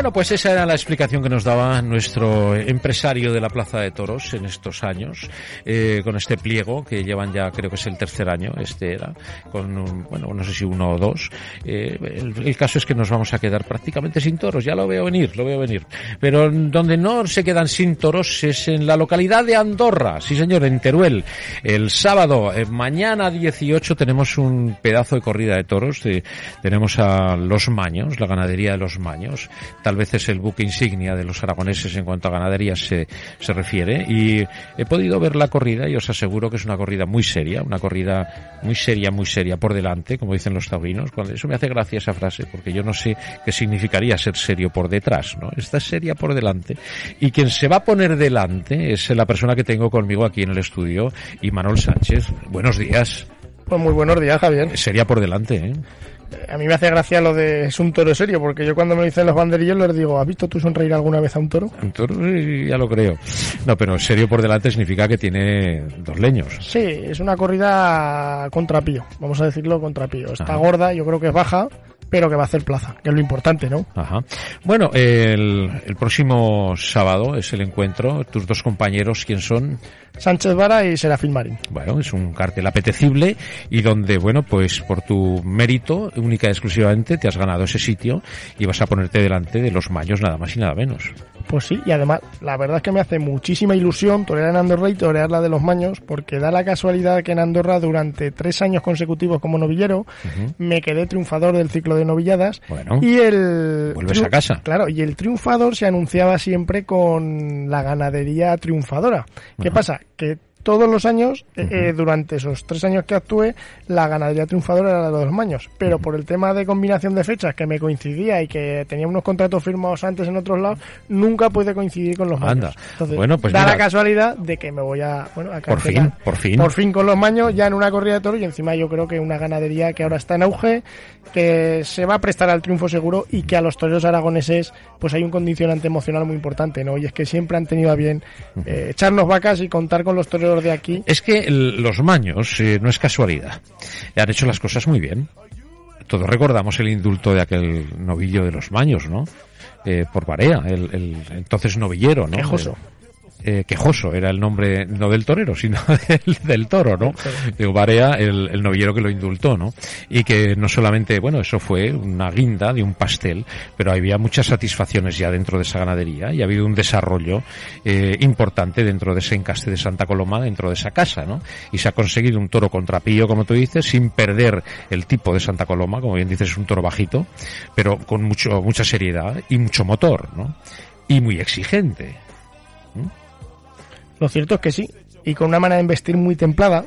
Bueno, pues esa era la explicación que nos daba nuestro empresario de la Plaza de Toros en estos años, eh, con este pliego que llevan ya, creo que es el tercer año, este era, con, un, bueno, no sé si uno o dos. Eh, el, caso es que nos vamos a quedar prácticamente sin toros, ya lo veo venir, lo veo venir. Pero donde no se quedan sin toros es en la localidad de Andorra, sí señor, en Teruel. El sábado, eh, mañana 18, tenemos un pedazo de corrida de toros, tenemos a Los Maños, la ganadería de Los Maños tal vez es el buque insignia de los aragoneses en cuanto a ganadería se, se refiere. Y he podido ver la corrida y os aseguro que es una corrida muy seria, una corrida muy seria, muy seria por delante, como dicen los taurinos. Cuando eso me hace gracia esa frase, porque yo no sé qué significaría ser serio por detrás, ¿no? Esta seria por delante. Y quien se va a poner delante es la persona que tengo conmigo aquí en el estudio, y Manuel Sánchez. Buenos días. Pues muy buenos días, Javier. Seria por delante, ¿eh? A mí me hace gracia lo de es un toro serio, porque yo cuando me dicen los banderillos les digo, ¿has visto tú sonreír alguna vez a un toro? Un toro, sí, ya lo creo. No, pero serio por delante significa que tiene dos leños. Sí, es una corrida contrapío, vamos a decirlo contrapío. Está Ajá. gorda, yo creo que es baja, pero que va a hacer plaza, que es lo importante, ¿no? Ajá. Bueno, el, el próximo sábado es el encuentro. Tus dos compañeros, ¿quién son? Sánchez Vara y Serafín Marín. Bueno, es un cartel apetecible y donde, bueno, pues por tu mérito, única y exclusivamente, te has ganado ese sitio y vas a ponerte delante de los maños nada más y nada menos. Pues sí, y además, la verdad es que me hace muchísima ilusión torear en Andorra y torear la de los maños, porque da la casualidad que en Andorra durante tres años consecutivos como novillero uh -huh. me quedé triunfador del ciclo de novilladas. Bueno, y el. Vuelves a casa. Claro, y el triunfador se anunciaba siempre con la ganadería triunfadora. ¿Qué pasa? Que todos los años, uh -huh. eh, durante esos tres años que actué, la ganadería triunfadora era la de los maños. Pero por el tema de combinación de fechas que me coincidía y que tenía unos contratos firmados antes en otros lados, nunca pude coincidir con los maños. Anda. Entonces, bueno, pues da mira. la casualidad de que me voy a, bueno, a Por fin, por fin. Por fin con los maños, ya en una corrida de toros y encima yo creo que una ganadería que ahora está en auge, que se va a prestar al triunfo seguro y que a los toreros aragoneses pues hay un condicionante emocional muy importante, ¿no? Y es que siempre han tenido a bien eh, echarnos vacas y contar con los toreros de aquí. Es que el- los maños eh, no es casualidad. Han hecho las cosas muy bien. Todos recordamos el indulto de aquel novillo de los maños, ¿no? Eh, por Barea, el, el entonces novillero, ¿no? Quejoso. Eh, quejoso era el nombre no del torero sino del, del toro no de Barea el, el novillero que lo indultó no y que no solamente bueno eso fue una guinda de un pastel pero había muchas satisfacciones ya dentro de esa ganadería y ha habido un desarrollo eh, importante dentro de ese encaste de Santa Coloma dentro de esa casa no y se ha conseguido un toro contrapío como tú dices sin perder el tipo de Santa Coloma como bien dices es un toro bajito pero con mucho mucha seriedad y mucho motor no y muy exigente Lo cierto es que sí, y con una manera de investir muy templada,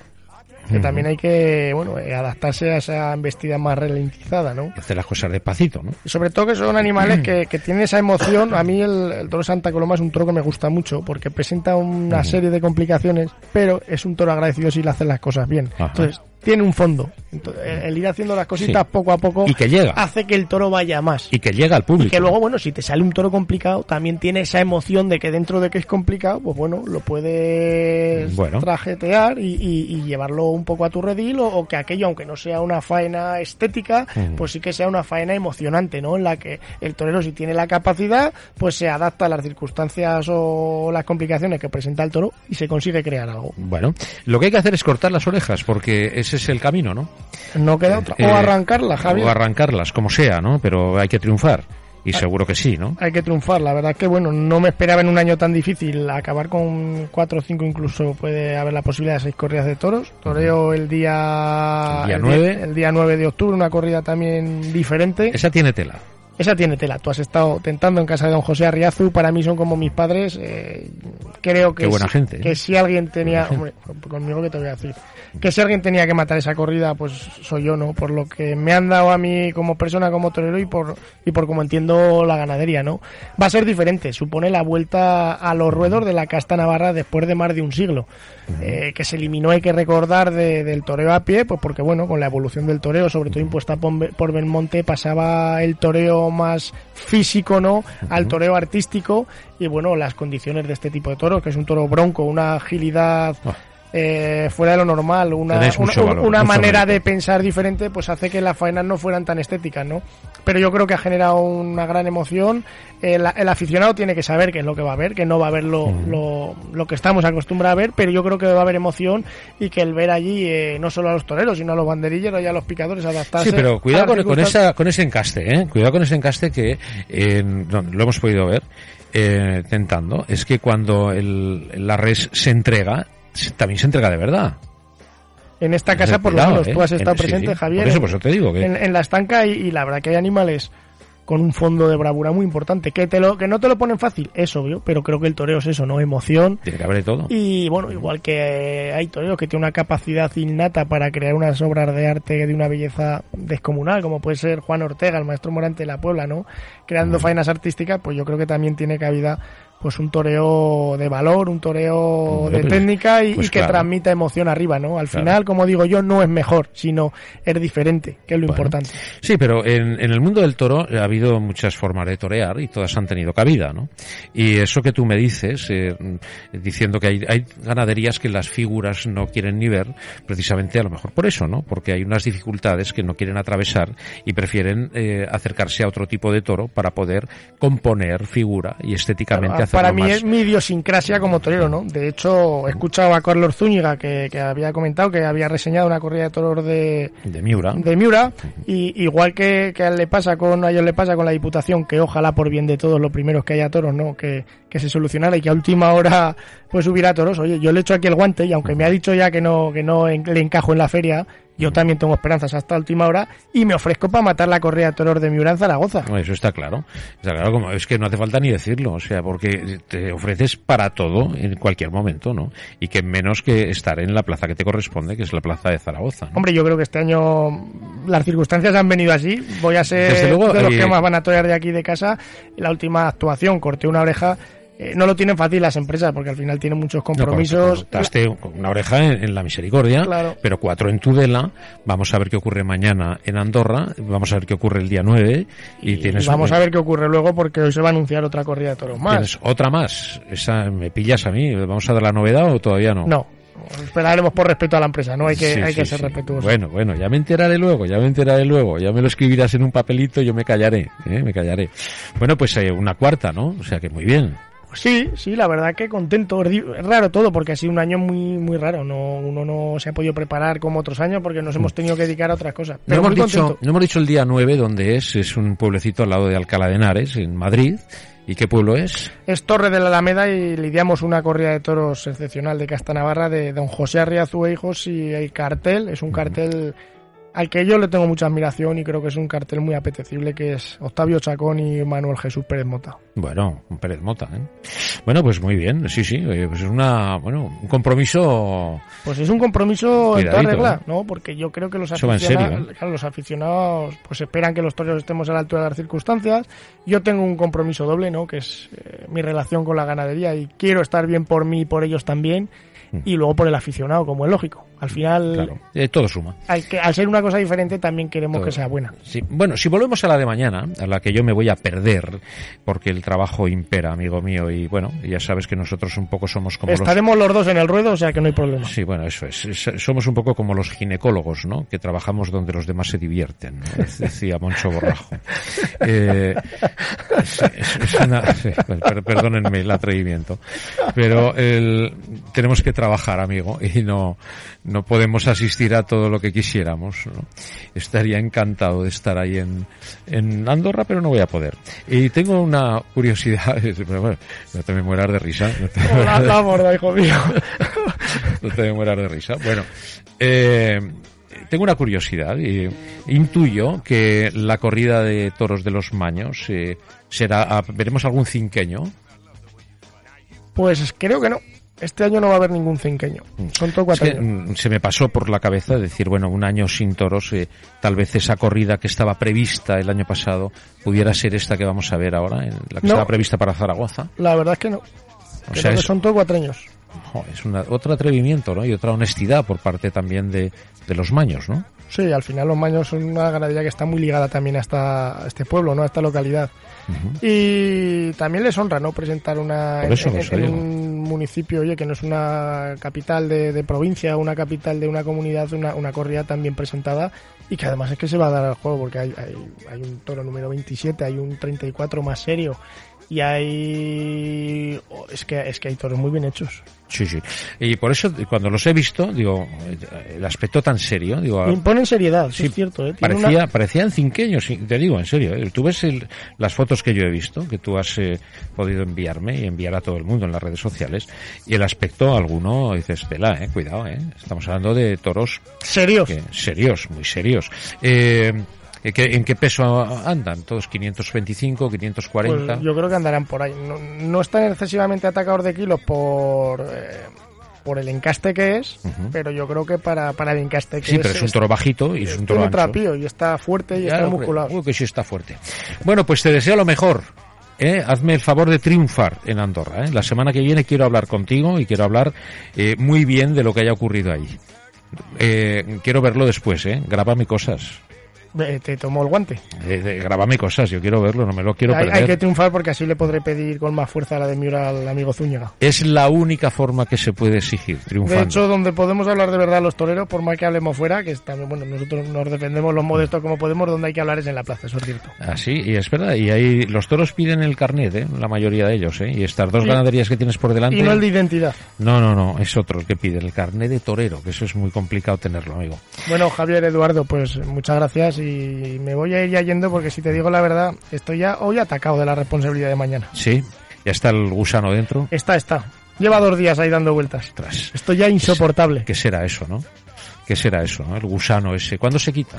que también hay que, bueno, eh, adaptarse a esa embestida más ralentizada, ¿no? y hacer las cosas despacito no Y sobre todo que son animales que, que tienen esa emoción. A mí el, el toro Santa Coloma es un toro que me gusta mucho porque presenta una serie de complicaciones, pero es un toro agradecido si le hacen las cosas bien. Ajá. Entonces, tiene un fondo. Entonces, el- ir haciendo las cositas Sí. poco a poco y que llega hace que el toro vaya más. y que llega al público Y que luego, bueno, si te sale un toro complicado, también tiene esa emoción de que dentro de que es complicado, pues bueno, lo puedes Bueno. trajetear y, y- y llevarlo un poco a tu redil o, o que aquello, aunque no sea una faena estética, pues sí que sea una faena emocionante, ¿no? En la que el torero, si tiene la capacidad, pues se adapta a las circunstancias o las complicaciones que presenta el toro y se consigue crear algo. Bueno, lo que hay que hacer es cortar las orejas, porque ese es el camino, ¿no? No queda otra. Eh, o arrancarla, Javier. O arrancarlas, como sea, ¿no? Pero hay que triunfar. Y seguro que sí, ¿no? hay que triunfar. La verdad que, bueno, no me esperaba en un año tan difícil acabar con cuatro o cinco, incluso puede haber la posibilidad de seis corridas de toros. Toreo el día... El día el nueve. el día 9 de octubre, una corrida también diferente. Esa tiene tela. Esa tiene tela. Tú has estado tentando en casa de don José Arriazu. Para mí son como mis padres. eh, creo que, Qué buena si, gente, ¿eh? que si alguien tenía... Hombre, conmigo que te voy a decir. Que si alguien tenía que matar esa corrida, pues soy yo, ¿no? Por lo que me han dado a mí como persona, como torero y por, y por como entiendo la ganadería, ¿no? Va a ser diferente. Supone la vuelta a los ruedos de la casta navarra después de más de un siglo. Eh, que se eliminó, hay que recordar, de- del toreo a pie, pues porque, bueno, con la evolución del toreo, sobre todo impuesta por, por Belmonte, pasaba el toreo más físico, ¿no? Al toreo artístico y, bueno, las condiciones de este tipo de toro, que es un toro bronco, una agilidad Ah. Eh, fuera de lo normal, una, una, valor, manera de pensar diferente, pues hace que las faenas no fueran tan estéticas, ¿no? Pero yo creo que ha generado una gran emoción. El, el aficionado tiene que saber qué es lo que va a ver, que no va a ver lo, lo, lo que estamos acostumbrados a ver, pero yo creo que va a haber emoción y que el ver allí eh, no solo a los toreros, sino a los banderilleros y a los picadores adaptarse. Sí, pero cuidado con, con esa, con ese encaste, ¿eh? Cuidado con ese encaste que eh, no, lo hemos podido ver eh, tentando. Es que cuando el, la res se entrega, también se entrega de verdad. En esta casa, por lo menos, ¿eh? tú has estado En- presente, sí. Javier. Por eso, en- por eso te digo que... en, en la estanca y, y la verdad que hay animales con un fondo de bravura muy importante. Que te lo que no te lo ponen fácil, es obvio, pero creo que el toreo es eso, ¿no? Emoción. Tiene que haber de todo. Y bueno, igual que eh, hay toreros que tienen una capacidad innata para crear unas obras de arte de una belleza descomunal, como puede ser Juan Ortega, el maestro Morante de la Puebla, ¿no? Creando faenas artísticas, pues yo creo que también tiene cabida pues un toreo de valor, un toreo de técnica y, pues y que claro. transmita emoción arriba, ¿no? Al Claro. final, como digo yo, no es mejor, sino es diferente, que es lo Bueno. importante. Sí, pero en, en el mundo del toro ha habido muchas formas de torear y todas han tenido cabida, ¿no? Y eso que tú me dices, eh, diciendo que hay, hay ganaderías que las figuras no quieren ni ver, precisamente a lo mejor por eso, ¿no? Porque hay unas dificultades que no quieren atravesar y prefieren eh, acercarse a otro tipo de toro para poder componer figura y estéticamente Claro, hacerlo para mí más. es mi idiosincrasia como torero, ¿no? De hecho, he escuchado a Carlos Zúñiga que, que había comentado que había reseñado una corrida de toros de, de Miura. de Miura y igual que, que a él le pasa con a ellos le pasa con la Diputación que ojalá por bien de todos lo primero es que haya toros, ¿no? Que, que se solucionara y que a última hora pues hubiera toros. Oye, yo le echo aquí el guante y aunque me ha dicho ya que no que no en- le encajo en la feria, yo también tengo esperanzas hasta última hora y me ofrezco para matar la corrida de toros de Miura en Zaragoza. No, Eso está claro. Está claro, como es que no hace falta ni decirlo, o sea, porque te ofreces para todo en cualquier momento, ¿no? Y que menos que estar en la plaza que te corresponde, que es la plaza de Zaragoza. ¿no? Hombre, yo creo que este año las circunstancias han venido así. Voy a ser luego, de los eh, que más van a torear de aquí de casa. La última actuación, corté una oreja. Eh, no lo tienen fácil las empresas porque al final tienen muchos compromisos. cortaste una oreja en, en la misericordia, Claro. pero cuatro en Tudela. Vamos a ver qué ocurre mañana en Andorra. Vamos a ver qué ocurre el día 9. Y, Y tienes vamos a ver qué ocurre luego porque hoy se va a anunciar otra corrida de toros más. tienes otra más. Esa me pillas a mí. ¿Vamos a dar la novedad o todavía no? No, esperaremos por respeto a la empresa, no hay que, Sí, hay que sí, ser sí. respetuosos. Bueno, bueno, ya me enteraré luego, ya me enteraré luego, ya me lo escribirás en un papelito y yo me callaré, ¿eh? me callaré. Bueno, pues eh, una cuarta, ¿no? O sea que muy bien. Sí, sí, la verdad que contento. Es raro todo porque ha sido un año muy muy raro. No, uno no se ha podido preparar como otros años porque nos hemos tenido que dedicar a otras cosas. No hemos, dicho, no hemos dicho el día 9 dónde es, es un pueblecito al lado de Alcalá de Henares, en Madrid. ¿Y qué pueblo es? Es Torre de la Alameda y lidiamos una corrida de toros excepcional de Castanavarra de don José Arriazú e hijos y el cartel es un cartel al que yo le tengo mucha admiración y creo que es un cartel muy apetecible que es Octavio Chacón y Manuel Jesús Pérez Mota. Bueno, Pérez Mota, ¿eh? Bueno, pues muy bien, sí, sí, oye, pues es una, bueno, un compromiso Pues es un compromiso en toda regla, ¿eh? ¿no? Porque yo creo que los aficionados, serio, ¿eh? claro, los aficionados pues esperan que los toreros estemos a la altura de las circunstancias. Yo tengo un compromiso doble, ¿no? Que es eh, mi relación con la ganadería y quiero estar bien por mí y por ellos también. Y luego por el aficionado, como es lógico. Al final. Claro, eh, todo suma. al, que, al ser una cosa diferente, también queremos Todo. que sea buena. Sí. Bueno, si volvemos a la de mañana, a la que yo me voy a perder, porque el trabajo impera, amigo mío, y bueno, ya sabes que nosotros un poco somos como. Estaremos los dos en el ruedo, o sea que no hay problema. Sí, bueno, eso es. Somos un poco como los ginecólogos, ¿no? Que trabajamos donde los demás se divierten, ¿no? Decía Moncho Borrajo. Eh, es, es- es una- sí, per- perdónenme el atrevimiento. Pero el- tenemos que trabajar, amigo, y no, no podemos asistir a todo lo que quisiéramos, ¿no? Estaría encantado de estar ahí en, en Andorra, pero no voy a poder. Y tengo una curiosidad, pero bueno, no te me mueras de risa. no te- La, la borda, hijo mío. no te me mueras de risa. Bueno, eh, tengo una curiosidad. intuyo que la corrida de toros de los Maños eh, será. ah, ¿Veremos algún cinqueño? Pues creo que no. Este año no va a haber ningún cinqueño. Son todos Es cuatro que, años. mm, se me pasó por la cabeza decir, bueno, un año sin toros, eh, tal vez esa corrida que estaba prevista el año pasado pudiera ser esta que vamos a ver ahora, en la que No. estaba prevista para Zaragoza. La verdad es que no. O sea, es, son todos cuatro años. jo, es una- otro atrevimiento, ¿no? Y otra honestidad por parte también de, de los maños, ¿no? Sí, al final los maños son una ganadería que está muy ligada también a, esta, a este pueblo, ¿no? A esta localidad. Y también les honra, ¿no? Presentar una en, un municipio, oye, que no es una capital de, provincia, una capital de una comunidad, una, una corrida tan bien presentada y que además es que se va a dar al juego porque hay, hay, hay un toro número 27, hay un 34 más serio y hay es que es que hay toros muy bien hechos sí sí y por eso cuando los he visto digo el aspecto tan serio digo imponen seriedad sí, es cierto ¿eh? parecía parecían cinqueños te digo en serio ¿eh? tú ves las fotos que yo he visto que tú has eh, podido enviarme y enviar a todo el mundo en las redes sociales y el aspecto alguno dices tela eh cuidado eh estamos hablando de toros serios serios muy serios eh ¿En qué peso andan? ¿Todos 525, 540? Pues yo creo que andarán por ahí. No, están excesivamente atacados de kilos por... Eh, por el encaste que es, pero yo creo que para, para el encaste que es... Sí, pero es un toro bajito y es un toro ancho. y está fuerte y está musculado. Creo que sí está fuerte. Bueno, pues te deseo lo mejor. ¿eh? Hazme el favor de triunfar en Andorra. ¿eh? La semana que viene quiero hablar contigo y quiero hablar eh, muy bien de lo que haya ocurrido ahí. Eh, quiero verlo después, ¿eh? Grábame cosas te tomó el guante. Eh, grabame cosas, yo quiero verlo, no me lo quiero perder. Hay que triunfar porque así le podré pedir con más fuerza la de Miura al amigo Zúñiga. Es la única forma que se puede exigir, triunfando. De hecho, donde podemos hablar de verdad los toreros, por más que hablemos fuera, que también, bueno, nosotros nos defendemos los modestos como podemos, donde hay que hablar es en la plaza, eso es cierto. Así, ah, y es verdad, y ahí los toros piden el carnet, ¿eh? la mayoría de ellos, ¿eh? y estas dos ganaderías que tienes por delante... Y no el de identidad. No, no, no, es otro el que pide, el carnet de torero, que eso es muy complicado tenerlo, amigo. Bueno, Javier, Eduardo, pues muchas gracias y me voy a ir ya yendo porque si te digo la verdad, estoy ya hoy atacado de la responsabilidad de mañana. Sí, ya está el gusano dentro. Está, está. Lleva dos días ahí dando vueltas. Estoy ya insoportable. ¿Qué será eso, no? ¿Qué será eso, no? El gusano ese. ¿Cuándo se quita?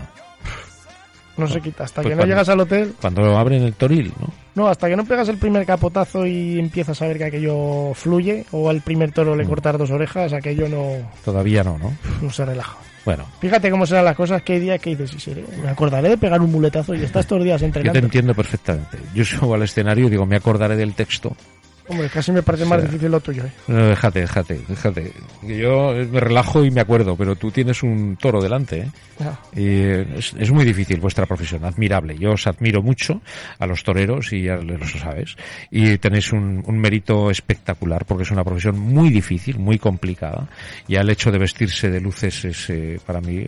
No se quita, hasta pues que no llegas al hotel. Cuando abren el toril, ¿no? No, hasta que no pegas el primer capotazo y empiezas a ver que aquello fluye, o al primer toro le mm. cortar dos orejas, aquello no. Todavía no, ¿no? No se relaja. Bueno. Fíjate cómo serán las cosas, que hay días que dices, sí, me acordaré de pegar un muletazo y estás todos los días entrenando. Yo te entiendo perfectamente. Yo subo al escenario y digo, me acordaré del texto Hombre, casi me parece más difícil lo tuyo. ¿eh? No, déjate, déjate, déjate. Yo me relajo y me acuerdo, pero tú tienes un toro delante. ¿eh? Y es, muy difícil vuestra profesión, admirable. Yo os admiro mucho a los toreros y ya lo sabes. Y tenéis un, mérito espectacular porque es una profesión muy difícil, muy complicada. Y el hecho de vestirse de luces es eh, para mí,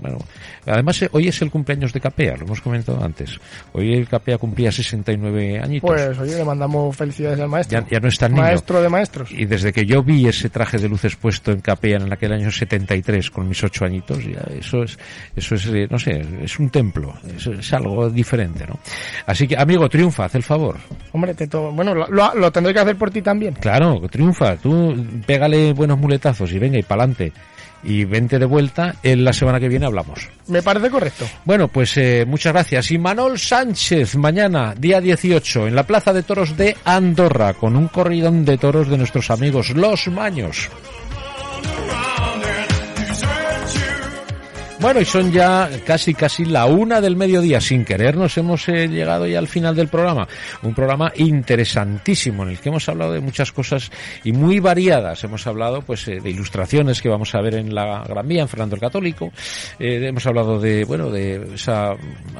bueno, además eh, hoy es el cumpleaños de Capea, lo hemos comentado antes. Hoy el Capea cumplía 69 añitos. Pues oye, le mandamos felicidades al maestro ya, no es tan Maestro de maestros. Y desde que yo vi ese traje de luces puesto en Capean en aquel año 73 con mis ocho añitos, ya eso es, eso es, eh, no sé, es un templo, es, algo diferente, ¿no? Así que, amigo, triunfa, haz el favor. Hombre, te bueno, lo, lo, tendré que hacer por ti también. Claro, triunfa, tú pégale buenos muletazos y venga y pa'lante y vente de vuelta. En la semana que viene hablamos. Me parece correcto. Bueno, pues eh, muchas gracias. Y Manol Sánchez, mañana, día 18, en la Plaza de Toros de Andorra, con un corridón de toros de nuestros amigos, los Maños. Bueno, y son ya casi casi la una del mediodía. Sin querer nos hemos eh, llegado ya al final del programa. Un programa interesantísimo en el que hemos hablado de muchas cosas y muy variadas. Hemos hablado pues eh, de ilustraciones que vamos a ver en la Gran Vía, en Fernando el Católico. Eh, hemos hablado de, bueno, de esa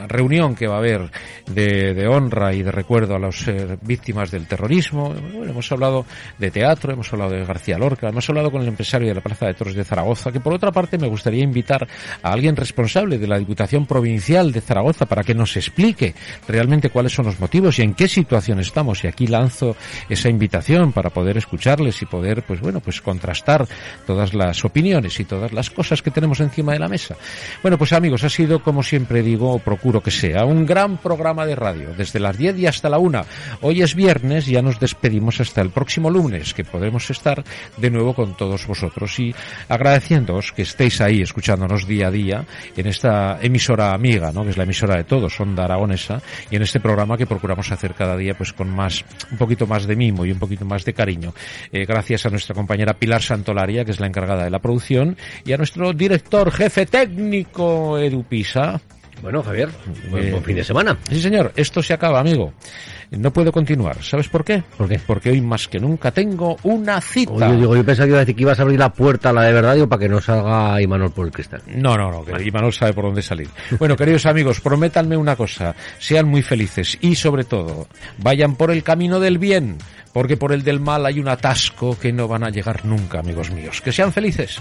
reunión que va a haber de, de honra y de recuerdo a las víctimas del terrorismo. Bueno, hemos hablado de teatro, hemos hablado de García Lorca, hemos hablado con el empresario de la Plaza de Toros de Zaragoza, que por otra parte me gustaría invitar a alguien responsable de la Diputación Provincial de Zaragoza para que nos explique realmente cuáles son los motivos y en qué situación estamos. Y aquí lanzo esa invitación para poder escucharles y poder, pues bueno, pues contrastar todas las opiniones y todas las cosas que tenemos encima de la mesa. Bueno, pues amigos, ha sido, como siempre digo, o procuro que sea, un gran programa de radio, desde las 10 y hasta la 1. Hoy es viernes, ya nos despedimos hasta el próximo lunes, que podremos estar de nuevo con todos vosotros y agradeciéndoos que estéis ahí escuchándonos día a día en esta emisora amiga, ¿no? que es la emisora de todos, Onda Aragonesa, y en este programa que procuramos hacer cada día pues con más, un poquito más de mimo y un poquito más de cariño. Eh, gracias a nuestra compañera Pilar Santolaria, que es la encargada de la producción, y a nuestro director jefe técnico, Edu Pisa. Bueno, Javier, buen, buen fin de semana. Sí, señor, esto se acaba, amigo. No puedo continuar. ¿Sabes por qué? ¿Por qué? Porque hoy más que nunca tengo una cita. Oye, digo, yo pensaba que iba a decir que ibas a abrir la puerta, la de verdad, digo, para que no salga Imanol por el cristal. No, no, no, que Imanol sabe por dónde salir. Bueno, queridos amigos, prométanme una cosa, sean muy felices y sobre todo, vayan por el camino del bien, porque por el del mal hay un atasco que no van a llegar nunca, amigos míos. Que sean felices.